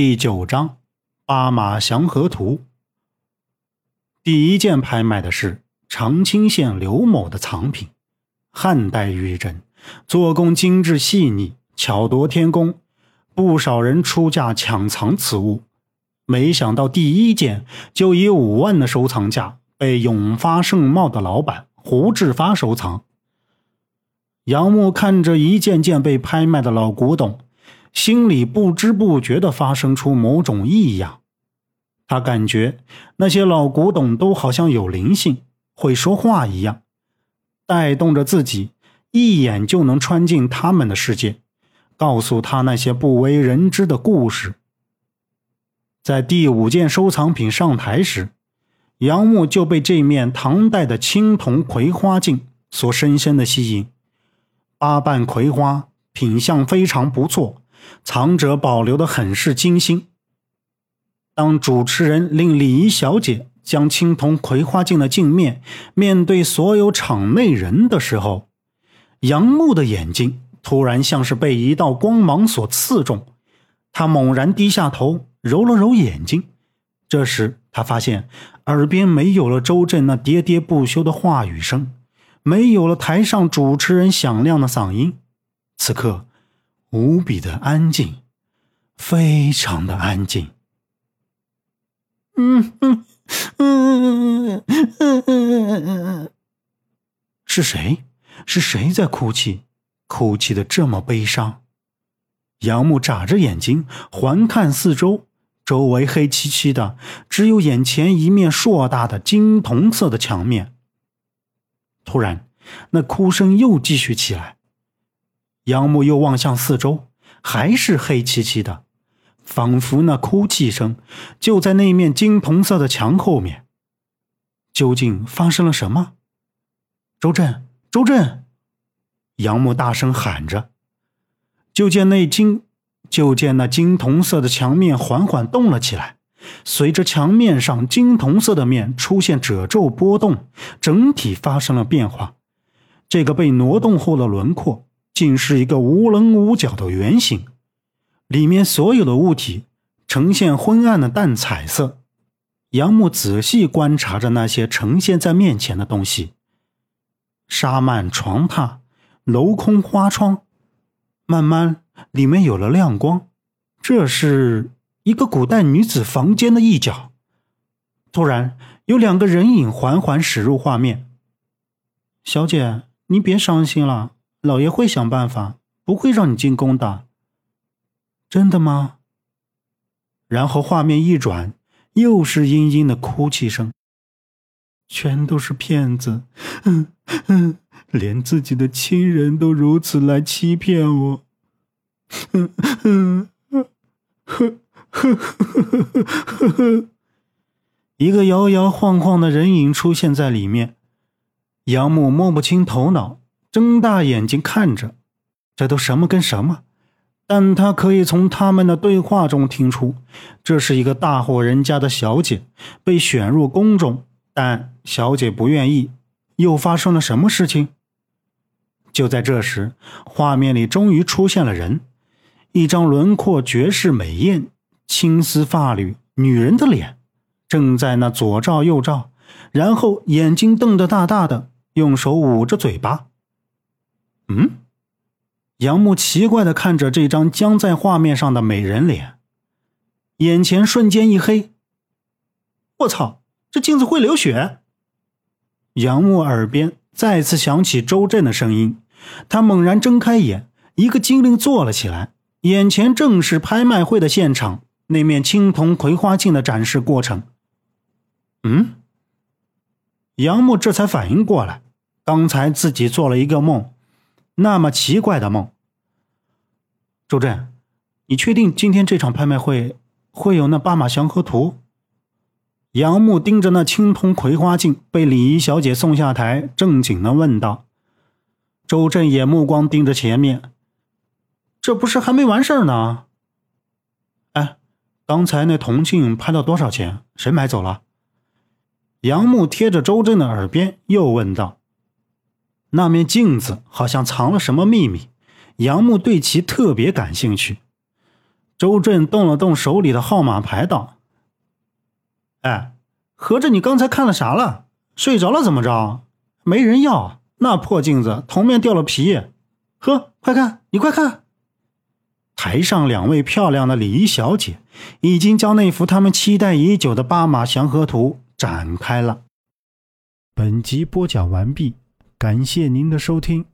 第九章《八马祥和图》。第一件拍卖的是长清县刘某的藏品，汉代玉珍，做工精致细腻，巧夺天工，不少人出价抢藏此物。没想到第一件就以五万的收藏价被永发盛茂的老板胡志发收藏。杨木看着一件件被拍卖的老古董。心里不知不觉地发生出某种异样，他感觉那些老古董都好像有灵性，会说话一样，带动着自己，一眼就能穿进他们的世界，告诉他那些不为人知的故事。在第五件收藏品上台时，杨木就被这面唐代的青铜葵花镜所深深的吸引，八瓣葵花，品相非常不错。藏者保留的很是精心。当主持人令礼仪小姐将青铜葵花镜的镜面面对所有场内人的时候，杨木的眼睛突然像是被一道光芒所刺中，他猛然低下头，揉了揉眼睛。这时，他发现耳边没有了周震那喋喋不休的话语声，没有了台上主持人响亮的嗓音。此刻。无比的安静，非常的安静。嗯嗯嗯嗯嗯是谁？是谁在哭泣？哭泣的这么悲伤？杨木眨着眼睛环看四周，周围黑漆漆的，只有眼前一面硕大的金铜色的墙面。突然，那哭声又继续起来。杨木又望向四周，还是黑漆漆的，仿佛那哭泣声就在那面金铜色的墙后面。究竟发生了什么？周震，周震！杨木大声喊着。就见那金，就见那金铜色的墙面缓缓动了起来，随着墙面上金铜色的面出现褶皱波动，整体发生了变化。这个被挪动后的轮廓。竟是一个无棱无角的圆形，里面所有的物体呈现昏暗的淡彩色。杨木仔细观察着那些呈现在面前的东西：纱幔、床榻、镂空花窗。慢慢，里面有了亮光。这是一个古代女子房间的一角。突然，有两个人影缓缓驶入画面。小姐，你别伤心了。老爷会想办法，不会让你进宫的。真的吗？然后画面一转，又是嘤嘤的哭泣声。全都是骗子，嗯嗯，连自己的亲人都如此来欺骗我。嗯嗯嗯，呵呵呵呵呵呵。一个摇摇晃晃的人影出现在里面，杨母摸不清头脑。睁大眼睛看着，这都什么跟什么？但他可以从他们的对话中听出，这是一个大户人家的小姐被选入宫中，但小姐不愿意。又发生了什么事情？就在这时，画面里终于出现了人，一张轮廓绝世美艳、青丝发缕女人的脸，正在那左照右照，然后眼睛瞪得大大的，用手捂着嘴巴。嗯，杨木奇怪的看着这张僵在画面上的美人脸，眼前瞬间一黑。我操，这镜子会流血！杨木耳边再次响起周震的声音，他猛然睁开眼，一个精灵坐了起来，眼前正是拍卖会的现场，那面青铜葵花镜的展示过程。嗯，杨木这才反应过来，刚才自己做了一个梦。那么奇怪的梦，周震，你确定今天这场拍卖会会有那八马祥和图？杨木盯着那青铜葵花镜，被礼仪小姐送下台，正经的问道。周震也目光盯着前面，这不是还没完事儿呢？哎，刚才那铜镜拍到多少钱？谁买走了？杨木贴着周震的耳边又问道。那面镜子好像藏了什么秘密，杨木对其特别感兴趣。周震动了动手里的号码牌，道：“哎，合着你刚才看了啥了？睡着了怎么着？没人要那破镜子，铜面掉了皮。呵，快看，你快看！台上两位漂亮的礼仪小姐已经将那幅他们期待已久的八马祥和图展开了。”本集播讲完毕，感谢您的收听。